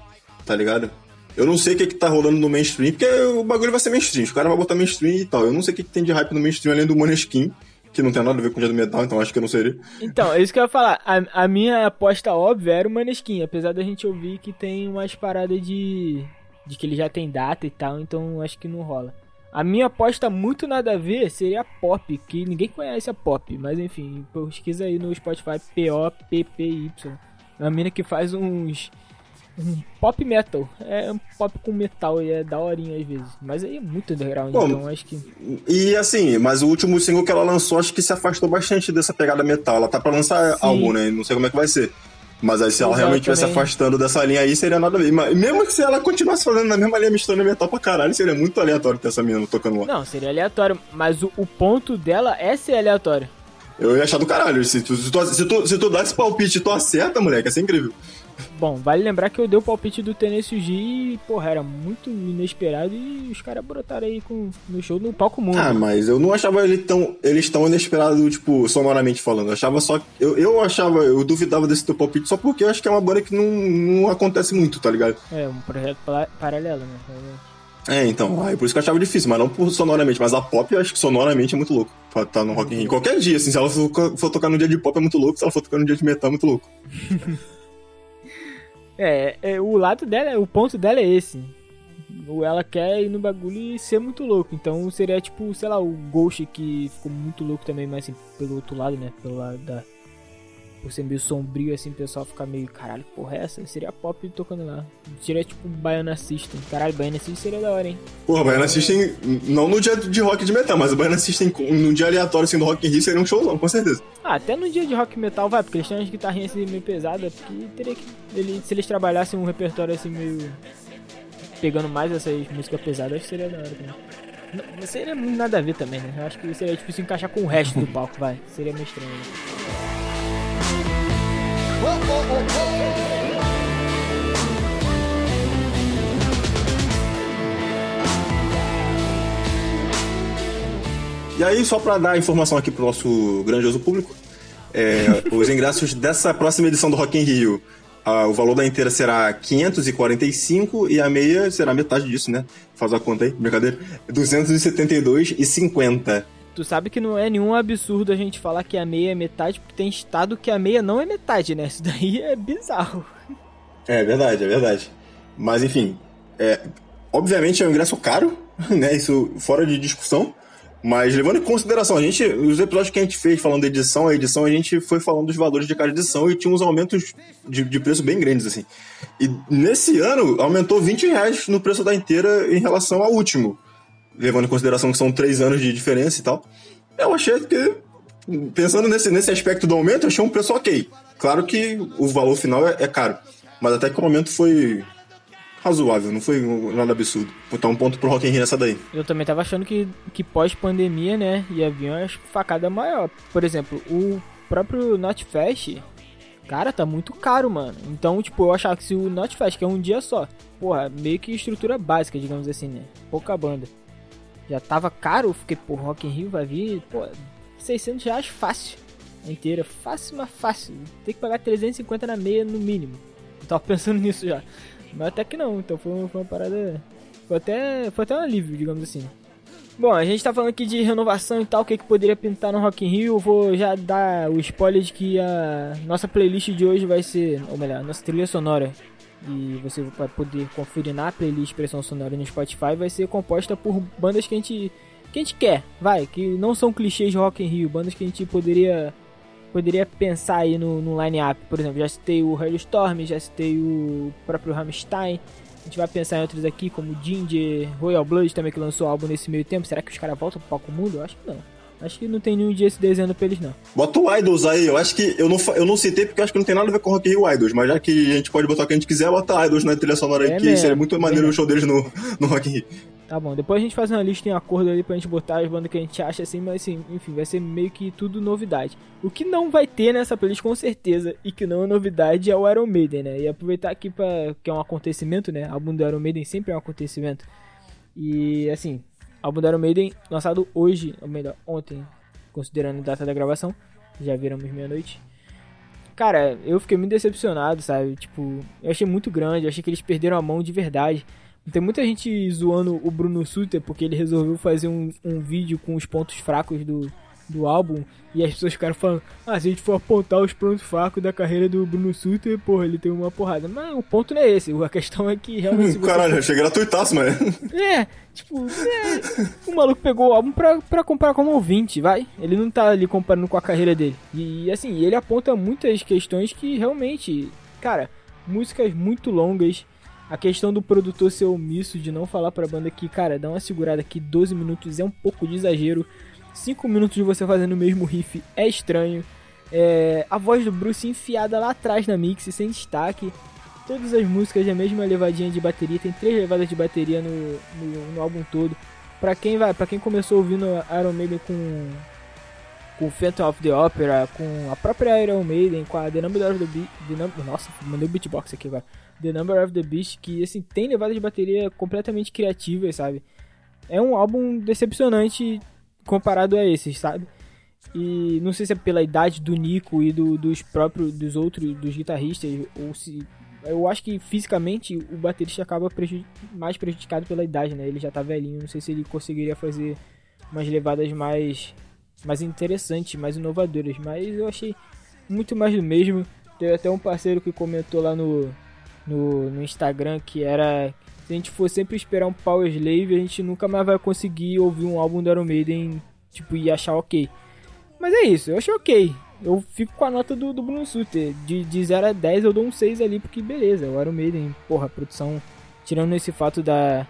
tá ligado? Eu não sei o que, que tá rolando no mainstream, porque o bagulho vai ser mainstream, os caras vão botar mainstream e tal. Eu não sei o que, que tem de hype no mainstream além do Moneskin que não tem nada a ver com o dia do metal, então acho que eu não seria. Então, é isso que eu ia falar. A, a minha aposta óbvia era o Maneskin, apesar da gente ouvir que tem umas paradas de. de que ele já tem data e tal, então acho que não rola. A minha aposta muito nada a ver seria a Pop, que ninguém conhece a Pop, mas enfim, pesquisa aí no Spotify P-O-P-P-Y. É uma mina que faz uns um pop metal. É um pop com metal e é daorinha às vezes. Mas aí é muito underground, Bom, então acho que. E assim, mas o último single que ela lançou acho que se afastou bastante dessa pegada metal. Ela tá pra lançar Sim. álbum, né? Não sei como é que vai ser. Mas aí se ela realmente estivesse afastando dessa linha aí, seria nada a ver. Mas mesmo que se ela continuasse fazendo na mesma linha misturando metal pra caralho, seria muito aleatório ter essa menina tocando lá. Não, seria aleatório, mas o, o ponto dela é ser aleatório. Eu ia achar do caralho. Se tu, se tu, se tu, se tu dá esse palpite e tu acerta, moleque, ia ser incrível. Bom, vale lembrar que eu dei o palpite do Tennessee G e, porra, era muito inesperado e os caras brotaram aí com, no show no palco mundo. Ah, mas eu não achava ele tão, eles tão inesperados, tipo, sonoramente falando. Eu achava só. Eu, eu achava, eu duvidava desse teu palpite só porque eu acho que é uma banda que não, não acontece muito, tá ligado? É, um projeto paralelo, né? É, então, aí por isso que eu achava difícil, mas não por sonoramente, mas a pop eu acho que sonoramente é muito louco pra estar tá no Rock in Rio. Qualquer dia, assim, se ela for, for tocar no dia de pop é muito louco, se ela for tocar no dia de metal é muito louco. *laughs* É, é, o lado dela, o ponto dela é esse. Ou ela quer ir no bagulho e ser muito louco. Então seria tipo, sei lá, o Ghost que ficou muito louco também, mas assim, pelo outro lado, né? Pelo lado da por ser meio sombrio, assim, o pessoal fica meio, caralho, porra, é essa? Seria pop tocando lá. Seria tipo Baiana System. Caralho, Baiana System seria da hora, hein? Porra, Baiana System, não no dia de rock de metal, mas o Baiana System num dia aleatório, assim, do Rock in Rio, seria um showzão, com certeza. Ah, até no dia de rock metal vai, porque eles têm umas guitarrinhas assim meio pesadas, porque teria que. Ele, se eles trabalhassem um repertório assim meio. pegando mais essas músicas pesadas, acho que seria da hora também. Não, seria nada a ver também, né? Eu acho que seria difícil encaixar com o resto do palco, vai. Seria meio estranho. Né? E aí, só para dar informação aqui pro nosso grandioso público, é, os ingressos dessa próxima edição do Rock in Rio, ah, o valor da inteira será 545 e a meia será metade disso, né? Faz a conta aí, brincadeira. 272,50. Tu sabe que não é nenhum absurdo a gente falar que a meia é metade, porque tem estado que a meia não é metade, né? Isso daí é bizarro. É verdade, é verdade. Mas enfim, é, obviamente é um ingresso caro, *laughs* né? Isso fora de discussão. Mas levando em consideração, a gente, os episódios que a gente fez falando da edição, a edição a gente foi falando dos valores de cada edição e tinha uns aumentos de, de preço bem grandes, assim. E nesse ano aumentou 20 reais no preço da inteira em relação ao último. Levando em consideração que são três anos de diferença e tal. Eu achei que, pensando nesse, nesse aspecto do aumento, eu achei um preço ok. Claro que o valor final é, é caro. Mas até que o aumento foi razoável, não foi nada absurdo. Botar um ponto pro Rock in Rio nessa daí. Eu também tava achando que, que pós-pandemia, né, ia vir uma facada maior. Por exemplo, o próprio Notfest, cara, tá muito caro, mano. Então, tipo, eu achava que se o Notfest, que é um dia só, porra, meio que estrutura básica, digamos assim, né, pouca banda. Já tava caro, fiquei, pô, Rock in Rio vai vir, pô, 600 reais fácil. Inteira, fácil, mas fácil. Tem que pagar 350 na meia no mínimo. Eu tava *laughs* pensando nisso já. Mas até que não, então foi, foi uma parada. Foi até, foi até um alívio, digamos assim. Bom, a gente tá falando aqui de renovação e tal, o que, que poderia pintar no Rock in Rio. Eu vou já dar o spoiler de que a nossa playlist de hoje vai ser, ou melhor, nossa trilha sonora. E você vai poder conferir na playlist Pressão Sonora no Spotify, vai ser composta por bandas que a gente, que a gente quer, vai, que não são clichês de Rock in Rio, bandas que a gente poderia poderia pensar aí no, no line-up. Por exemplo, já citei o Hailstorm, já citei o próprio Rammstein. A gente vai pensar em outros aqui, como Ginger, Royal Blood também, que lançou álbum nesse meio tempo. Será que os caras voltam pro palco mundo? Eu acho que não. Acho que não tem nenhum dia esse desenho pra eles, não. Bota o Idols aí, eu acho que. Eu não, eu não citei porque eu acho que não tem nada a ver com Rock Rio Idols, mas já que a gente pode botar o que a gente quiser, bota Idols na trilha sonora aí, é que seria muito maneiro é o show deles no, no Rock Rio. Tá bom, depois a gente faz uma lista em acordo ali pra gente botar as bandas que a gente acha assim, mas assim, enfim, vai ser meio que tudo novidade. O que não vai ter nessa playlist com certeza, e que não é novidade, é o Iron Maiden, né? E aproveitar aqui pra, que é um acontecimento, né? O álbum do Iron Maiden sempre é um acontecimento. E assim, álbum do Iron Maiden lançado hoje, ou melhor, ontem, considerando a data da gravação, já viramos meia-noite. Cara, eu fiquei muito decepcionado, sabe? Tipo, eu achei muito grande, eu achei que eles perderam a mão de verdade. Tem muita gente zoando o Bruno Suter porque ele resolveu fazer um, um vídeo com os pontos fracos do, do álbum e as pessoas ficaram falando: ah, se a gente for apontar os pontos fracos da carreira do Bruno Suter, porra, ele tem uma porrada. Mas o ponto não é esse, a questão é que realmente. Hum, caralho, for... achei gratuitaço, mano. É, tipo, é, o maluco pegou o álbum pra, pra comparar como ouvinte, vai. Ele não tá ali comparando com a carreira dele. E assim, ele aponta muitas questões que realmente, cara, músicas muito longas a questão do produtor ser omisso, de não falar pra banda que, cara, dá uma segurada aqui, 12 minutos é um pouco de exagero. 5 minutos de você fazendo o mesmo riff é estranho. É, a voz do Bruce enfiada lá atrás na mix, sem destaque. Todas as músicas a mesma levadinha de bateria, tem três levadas de bateria no, no, no álbum todo. Pra quem vai, para quem começou ouvindo Iron Maiden com com Phantom of the Opera, com a própria Iron Maiden, com a The Number of the Beast, nossa, mandei o beatbox aqui agora. The Number of the Beast, que assim, tem levadas de bateria completamente criativas, sabe? É um álbum decepcionante comparado a esses, sabe? E não sei se é pela idade do Nico e do, dos próprios dos outros dos guitarristas ou se eu acho que fisicamente o baterista acaba mais prejudicado pela idade, né? Ele já tá velhinho, não sei se ele conseguiria fazer umas levadas mais mais interessantes, mais inovadoras, mas eu achei muito mais do mesmo. Teve até um parceiro que comentou lá no no, no Instagram que era se a gente for sempre esperar um Power Slave, a gente nunca mais vai conseguir ouvir um álbum do Iron Maiden, tipo, e achar ok. Mas é isso, eu achei ok. Eu fico com a nota do, do Bruno Suter. De, de 0 a 10 eu dou um 6 ali, porque beleza, o Iron Maiden, porra, a produção, tirando esse fato da,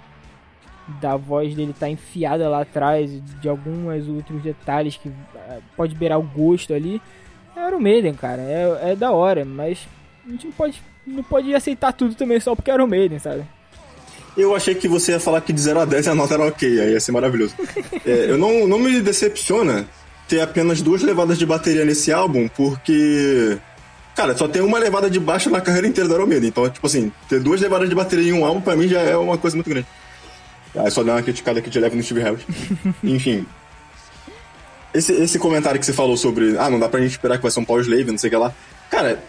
da voz dele tá enfiada lá atrás, de alguns outros detalhes que eh, pode beirar o gosto ali. É Iron Maiden, cara, é, é da hora, mas a gente não pode não pode aceitar tudo também só porque era o Maiden, sabe? Eu achei que você ia falar que de 0 a 10 a nota era ok, aí ia ser maravilhoso. *laughs* é, eu não, não me decepciona ter apenas duas levadas de bateria nesse álbum, porque. Cara, só tem uma levada de baixo na carreira inteira do Maiden. Então, tipo assim, ter duas levadas de bateria em um álbum, pra mim, já é uma coisa muito grande. Aí só dá uma criticada aqui de leve no Steve Harris. *laughs* Enfim. Esse, esse comentário que você falou sobre, ah, não dá pra gente esperar que vai ser um Power Slave, não sei o que lá. Cara,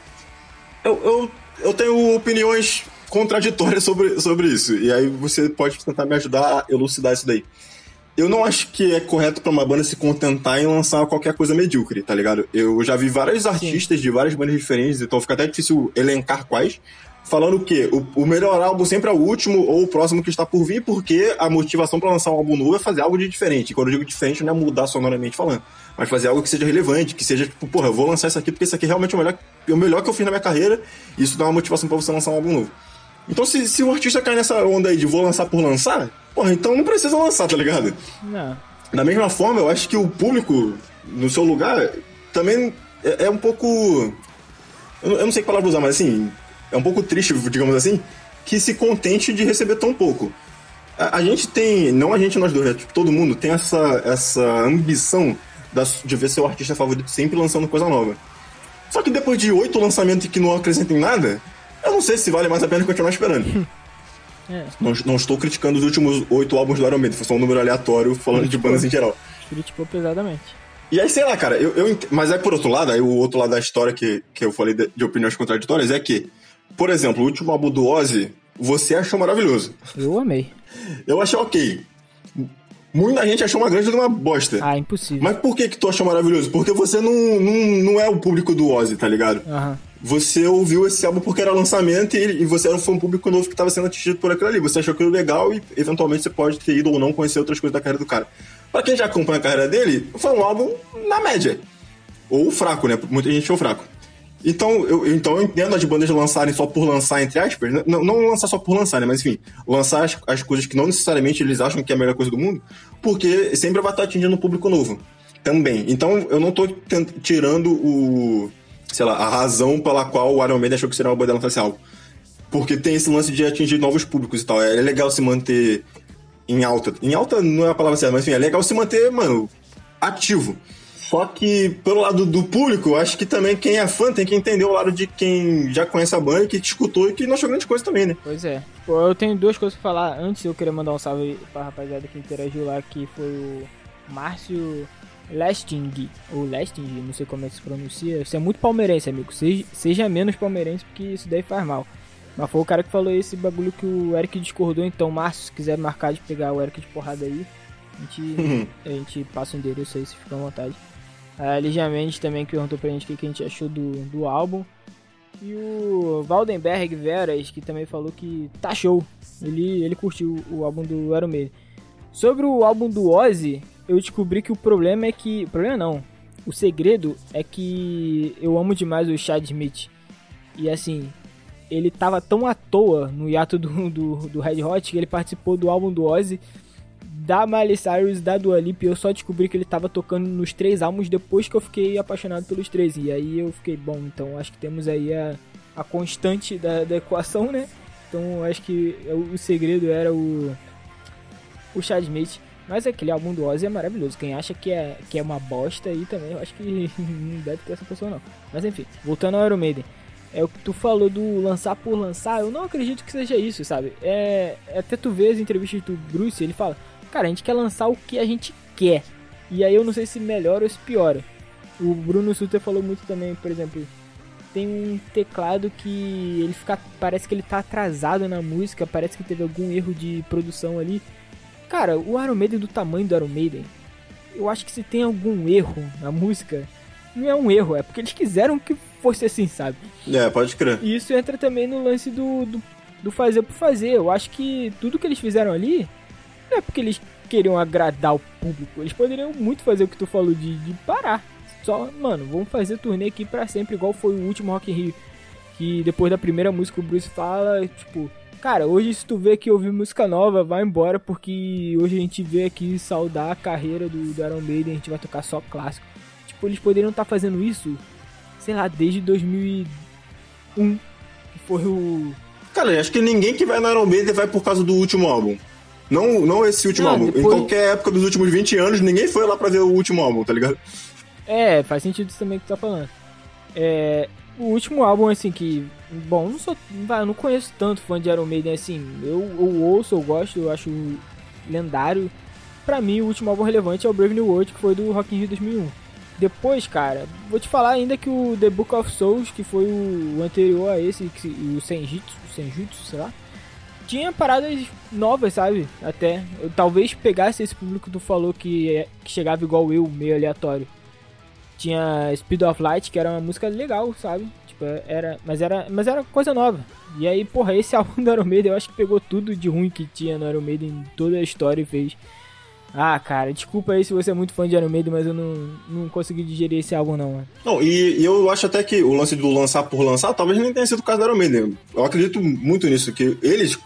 eu, eu eu tenho opiniões contraditórias sobre, sobre isso. E aí você pode tentar me ajudar a elucidar isso daí. Eu não acho que é correto para uma banda se contentar em lançar qualquer coisa medíocre, tá ligado? Eu já vi vários artistas Sim. de várias bandas diferentes, então fica até difícil elencar quais. falando o quê? O, o, melhor álbum sempre é o último ou o próximo que está por vir, porque a motivação para lançar um álbum novo é fazer algo de diferente. E quando eu digo diferente, não é mudar sonoramente falando, mas fazer algo que seja relevante, que seja tipo, porra, eu vou lançar isso aqui porque isso aqui é realmente o melhor, o melhor que eu fiz na minha carreira, e isso dá uma motivação para você lançar um álbum novo. Então, se, se o artista cai nessa onda aí de vou lançar por lançar, porra, então não precisa lançar, tá ligado? Não. Da mesma forma, eu acho que o público, no seu lugar, também é, é um pouco. Eu, eu não sei que palavra usar, mas assim, é um pouco triste, digamos assim, que se contente de receber tão pouco. A, a gente tem, não a gente nós dois, né? Tipo, todo mundo tem essa, essa ambição da, de ver seu artista favorito sempre lançando coisa nova. Só que depois de oito lançamentos que não acrescentem nada, eu não sei se vale mais a pena continuar esperando. *laughs* É. Não, não, estou criticando os últimos oito álbuns do Iron Maiden, foi só um número aleatório falando Criticou. de bandas em geral. Criticou pesadamente. E aí, sei lá, cara, eu, eu mas aí por outro lado, aí o outro lado da história que, que eu falei de, de opiniões contraditórias é que por exemplo, o último álbum do Ozzy, você achou maravilhoso. Eu amei. Eu achei ok. Muita gente achou uma grande de uma bosta. Ah, impossível. Mas por que que tu achou maravilhoso? Porque você não, não, não é o público do Ozzy, tá ligado? Uhum. Você ouviu esse álbum porque era lançamento e, e você era um público novo que estava sendo atingido por aquilo ali. Você achou aquilo legal e eventualmente você pode ter ido ou não conhecer outras coisas da carreira do cara. Pra quem já acompanha a carreira dele, foi um álbum na média. Ou fraco, né? Muita gente achou fraco. Então eu, então eu entendo as bandas lançarem só por lançar, entre aspas. Não, não lançar só por lançar, né? Mas enfim, lançar as, as coisas que não necessariamente eles acham que é a melhor coisa do mundo, porque sempre vai estar atingindo um público novo. Também. Então eu não tô tirando o. sei lá, a razão pela qual o Iron Maiden achou que seria uma esse álbum. Porque tem esse lance de atingir novos públicos e tal. É, legal se manter em alta. Em alta não é a palavra certa, mas enfim, é legal se manter, mano, ativo. Só que, pelo lado do público, acho que também quem é fã tem que entender o lado de quem já conhece a banda, que escutou e que não achou grande coisa também, né? Pois é. Eu tenho duas coisas pra falar. Antes eu queria mandar um salve pra rapaziada que interagiu lá, que foi o Márcio Lesting, ou Lesting, não sei como é que se pronuncia. Você é muito palmeirense, amigo. Seja, seja menos palmeirense, porque isso daí faz mal. Mas foi o cara que falou esse bagulho que o Eric discordou. Então, Márcio, se quiser marcar de pegar o Eric de porrada aí, a gente, *laughs* a gente passa o endereço aí, se fica à vontade. A Ligia Mendes também perguntou pra gente o que a gente achou do, do álbum. E o Valdenberg Veras, que também falou que tá show. Ele, ele curtiu o álbum do Iron Maiden. Sobre o álbum do Ozzy, eu descobri que o problema é que... Problema não. O segredo é que eu amo demais o Chad Smith. E assim, ele tava tão à toa no hiato do, do, do Red Hot que ele participou do álbum do Ozzy da Miley Cyrus, da Dua Lipa, eu só descobri que ele tava tocando nos três álbuns depois que eu fiquei apaixonado pelos três. E aí eu fiquei, bom, então acho que temos aí a, a constante da, da equação, né? Então acho que o segredo era o, o Chad Smith. Mas aquele álbum do Ozzy é maravilhoso. Quem acha que é, que é uma bosta aí também, eu acho que *laughs* não deve ter essa pessoa não. Mas enfim, voltando ao Iron Maiden. É o que tu falou do lançar por lançar, eu não acredito que seja isso, sabe? É, até tu vê as entrevistas do Bruce, ele fala, Cara, a gente quer lançar o que a gente quer. E aí eu não sei se melhora ou se piora. O Bruno Suter falou muito também, por exemplo, tem um teclado que ele fica. Parece que ele tá atrasado na música, parece que teve algum erro de produção ali. Cara, o Iron Maiden do tamanho do Iron Maiden, eu acho que se tem algum erro na música, não é um erro, é porque eles quiseram que fosse assim, sabe? É, pode crer. E isso entra também no lance do, do, do fazer por fazer. Eu acho que tudo que eles fizeram ali não é porque eles queriam agradar o público. Eles poderiam muito fazer o que tu falou de, de parar. Só, mano, vamos fazer turnê aqui pra sempre, igual foi o último Rock in Rio. Que depois da primeira música o Bruce fala, tipo, cara, hoje se tu vê que ouvir música nova, vai embora, porque hoje a gente vê aqui saudar a carreira do, do Iron Maiden, a gente vai tocar só clássico. Tipo, eles poderiam estar tá fazendo isso, sei lá, desde 2001, que foi o... Cara, acho que ninguém que vai no Iron Maiden vai por causa do último álbum. Não, não esse último não, álbum. Depois... Em qualquer época dos últimos 20 anos, ninguém foi lá pra ver o último álbum, tá ligado? É, faz sentido isso também que tu tá falando. É, o último álbum, assim, que. Bom, não sou. Eu não conheço tanto fã de Iron Maiden assim. Eu, eu ouço, eu gosto, eu acho lendário. Pra mim, o último álbum relevante é o Brave New World, que foi do Rock in Rio 2001. Depois, cara, vou te falar ainda que o The Book of Souls, que foi o anterior a esse, o Senjutsu, Senjutsu, sei lá, tinha paradas novas, sabe? Até. Eu talvez pegasse esse público que tu falou que, é, que chegava igual eu, meio aleatório. Tinha Speed of Light, que era uma música legal, sabe? Tipo, era, mas era, mas era coisa nova. E aí, porra, esse *laughs* álbum do Iron Maiden, eu acho que pegou tudo de ruim que tinha no Iron Maiden, toda a história e fez. Ah, cara, desculpa aí se você é muito fã de Iron Maiden, mas eu não, não consegui digerir esse álbum, não, mano. Não, e, e, eu acho até que o lance do lançar por lançar talvez nem tenha sido o caso do Iron Maiden. Eu acredito muito nisso, que eles,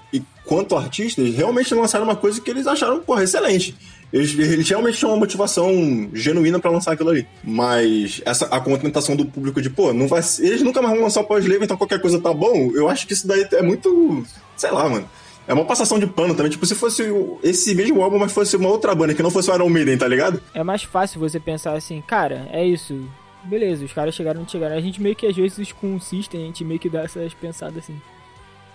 quanto artistas, realmente lançaram uma coisa que eles acharam, porra, excelente. Eles, eles realmente tinham uma motivação genuína para lançar aquilo ali. Mas essa, a contentação do público de, pô, não vai, eles nunca mais vão lançar o pós-level, então qualquer coisa tá bom, eu acho que isso daí é muito. Sei lá, mano. É uma passação de pano também. Tipo, se fosse esse mesmo álbum, mas fosse uma outra banda, que não fosse o Iron Maiden, tá ligado? É mais fácil você pensar assim, cara, é isso. Beleza, os caras chegaram onde chegaram. A gente meio que às vezes System, a gente meio que dá essas pensadas assim.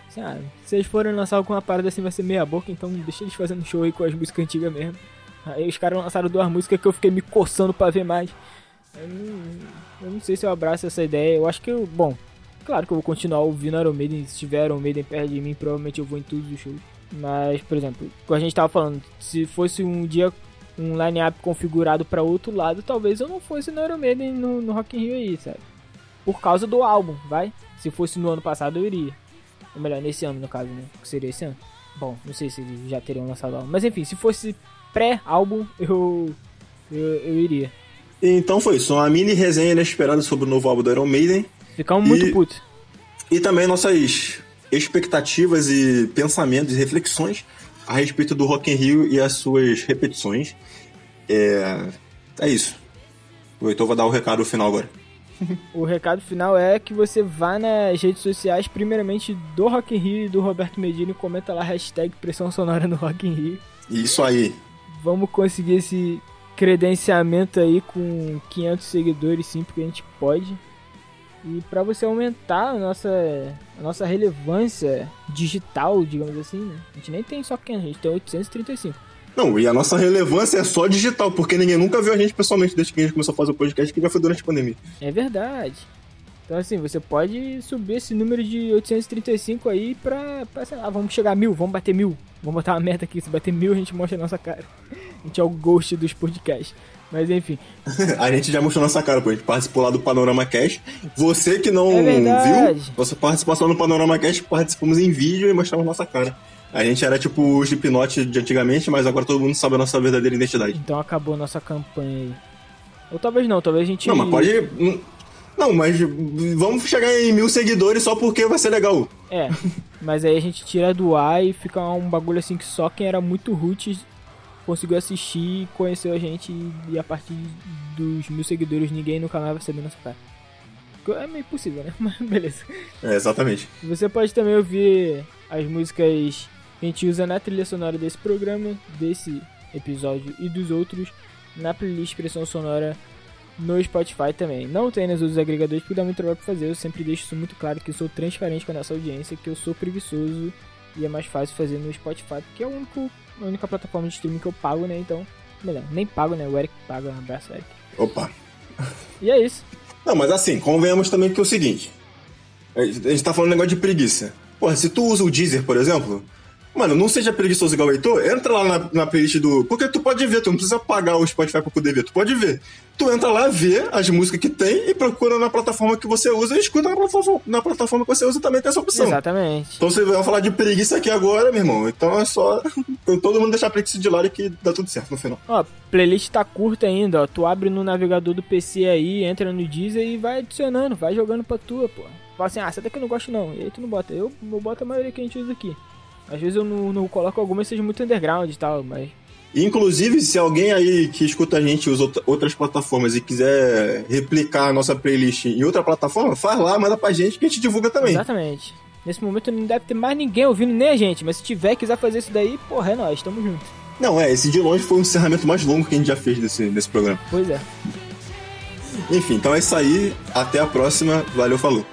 assim ah, se eles forem lançar alguma parada assim, vai ser meia boca, então deixa eles fazendo show aí com as músicas antigas mesmo. Aí os caras lançaram duas músicas que eu fiquei me coçando pra ver mais. Eu não, eu não sei se eu abraço essa ideia. Eu acho que eu. Bom, claro que eu vou continuar ouvindo Iron Maiden. Se tiver Iron Maiden perto de mim, provavelmente eu vou em todos os shows. Mas, por exemplo, como a gente tava falando, se fosse um dia um line-up configurado para outro lado, talvez eu não fosse no Iron Maiden no, no Rock in Rio aí, sabe? Por causa do álbum, vai? Se fosse no ano passado, eu iria. Ou melhor, nesse ano, no caso, né? Que seria esse ano. Bom, não sei se eles já teriam lançado álbum. Mas enfim, se fosse pré-álbum, eu, eu, eu iria. Então foi isso, uma mini resenha inesperada sobre o novo álbum do Iron Maiden. Ficamos muito e, putos. E também nossas expectativas e pensamentos e reflexões a respeito do Rock in Rio e as suas repetições. É, é isso. O Heitor vai dar o recado final agora. *laughs* o recado final é que você vá nas redes sociais, primeiramente do Rock in Rio e do Roberto Medina e comenta lá hashtag pressão sonora no Rock in Rio. Isso aí. Vamos conseguir esse credenciamento aí com 500 seguidores, sim, porque a gente pode. E para você aumentar a nossa, a nossa relevância digital, digamos assim, né? A gente nem tem só 500, a gente tem 835. Não, e a nossa relevância é só digital, porque ninguém nunca viu a gente pessoalmente desde que a gente começou a fazer o podcast, que já foi durante a pandemia. É verdade. Então, assim, você pode subir esse número de 835 aí pra, pra sei lá, vamos chegar a mil, vamos bater mil. Vamos botar uma meta aqui, se bater mil a gente mostra a nossa cara. A gente é o ghost dos podcasts. Mas enfim. *laughs* a gente já mostrou nossa cara, pô. A gente participou lá do Panorama Cash. Você que não é viu, nossa participação no Panorama Cash, participamos em vídeo e mostramos nossa cara. A gente era tipo o Slipknot de antigamente, mas agora todo mundo sabe a nossa verdadeira identidade. Então acabou nossa campanha aí. Ou talvez não, talvez a gente. Não, mas pode. Não, mas vamos chegar em mil seguidores só porque vai ser legal. É, mas aí a gente tira do ar e fica um bagulho assim que só quem era muito root conseguiu assistir, conheceu a gente e a partir dos mil seguidores ninguém no canal vai saber nossa cara. É meio impossível, né? *laughs* Mas beleza. É, exatamente. Você pode também ouvir as músicas que a gente usa na trilha sonora desse programa, desse episódio e dos outros, na playlist Pressão Sonora no Spotify também. Não tem nos outros agregadores porque dá muito trabalho pra fazer. Eu sempre deixo isso muito claro que eu sou transparente com a nossa audiência, que eu sou preguiçoso e é mais fácil fazer no Spotify, porque é o único, a única plataforma de streaming que eu pago, né? Então, melhor, nem pago, né? O Eric paga, um abraço, Eric. Opa! E é isso. Não, mas assim, convenhamos também que é o seguinte: a gente tá falando um negócio de preguiça. Porra, se tu usa o Deezer, por exemplo, Mano, não seja preguiçoso igual o Heitor, entra lá na, na playlist do. Porque tu pode ver, tu não precisa pagar o Spotify pra poder ver, tu pode ver. Tu entra lá, vê as músicas que tem e procura na plataforma que você usa e escuta na plataforma, na plataforma que você usa também tem essa opção. Exatamente. Então você vai falar de preguiça aqui agora, meu irmão. Então é só todo mundo deixar a preguiça de lado que dá tudo certo no final. Ó, playlist tá curta ainda, ó. Tu abre no navegador do PC aí, entra no Deezer e vai adicionando, vai jogando pra tua, pô. Fala assim, ah, essa daqui eu não gosto não. E aí tu não bota. Eu, eu boto a maioria que a gente usa aqui. Às vezes eu não, não coloco algumas seja muito underground e tal, mas. Inclusive, se alguém aí que escuta a gente usa outras plataformas e quiser replicar a nossa playlist em outra plataforma, faz lá, manda pra gente que a gente divulga também. Exatamente. Nesse momento não deve ter mais ninguém ouvindo, nem a gente, mas se tiver quiser fazer isso daí, porra, é nóis, tamo junto. Não, é, esse de longe foi o encerramento mais longo que a gente já fez desse, desse programa. Pois é. Enfim, então é isso aí. Até a próxima. Valeu, falou.